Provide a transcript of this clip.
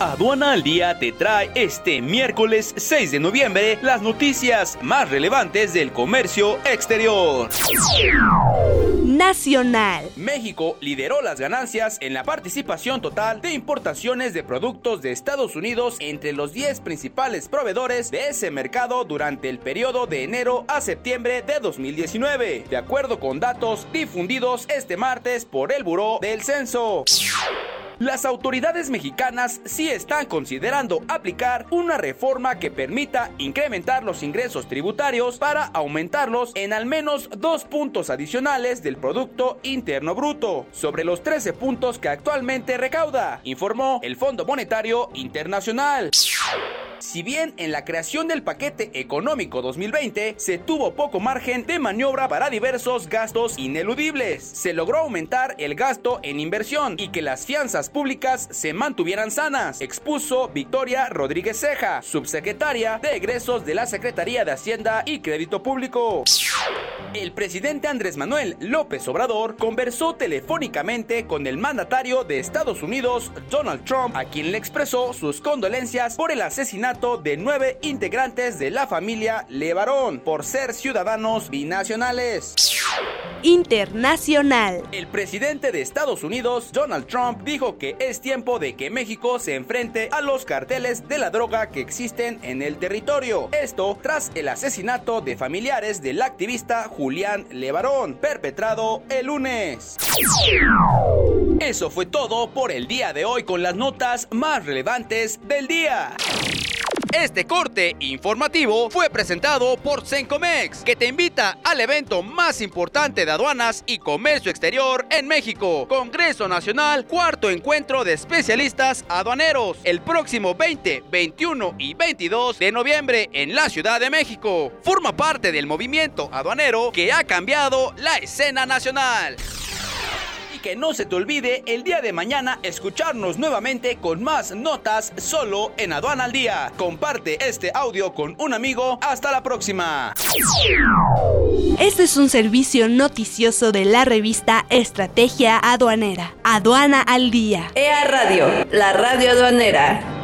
Aduana al Día te trae este miércoles 6 de noviembre las noticias más relevantes del comercio exterior. Nacional. México lideró las ganancias en la participación total de importaciones de productos de Estados Unidos entre los 10 principales proveedores de ese mercado durante el periodo de enero a septiembre de 2019, de acuerdo con datos difundidos este martes por el Buró del Censo. Las autoridades mexicanas sí están considerando aplicar una reforma que permita incrementar los ingresos tributarios para aumentarlos en al menos dos puntos adicionales del Producto Interno Bruto, sobre los 13 puntos que actualmente recauda, informó el Fondo Monetario Internacional. Si bien en la creación del paquete económico 2020 se tuvo poco margen de maniobra para diversos gastos ineludibles, se logró aumentar el gasto en inversión y que las fianzas públicas se mantuvieran sanas, expuso Victoria Rodríguez Ceja, subsecretaria de egresos de la Secretaría de Hacienda y Crédito Público. El presidente Andrés Manuel López Obrador conversó telefónicamente con el mandatario de Estados Unidos, Donald Trump, a quien le expresó sus condolencias por el asesinato de nueve integrantes de la familia Levarón por ser ciudadanos binacionales. Internacional. El presidente de Estados Unidos, Donald Trump, dijo que es tiempo de que México se enfrente a los carteles de la droga que existen en el territorio. Esto tras el asesinato de familiares del activista Julián Levarón, perpetrado el lunes. Eso fue todo por el día de hoy con las notas más relevantes del día. Este corte informativo fue presentado por Sencomex, que te invita al evento más importante de aduanas y comercio exterior en México, Congreso Nacional, cuarto encuentro de especialistas aduaneros, el próximo 20, 21 y 22 de noviembre en la Ciudad de México. Forma parte del movimiento aduanero que ha cambiado la escena nacional que no se te olvide el día de mañana escucharnos nuevamente con más notas solo en Aduana al Día. Comparte este audio con un amigo. Hasta la próxima. Este es un servicio noticioso de la revista Estrategia Aduanera. Aduana al Día. EA Radio, la radio aduanera.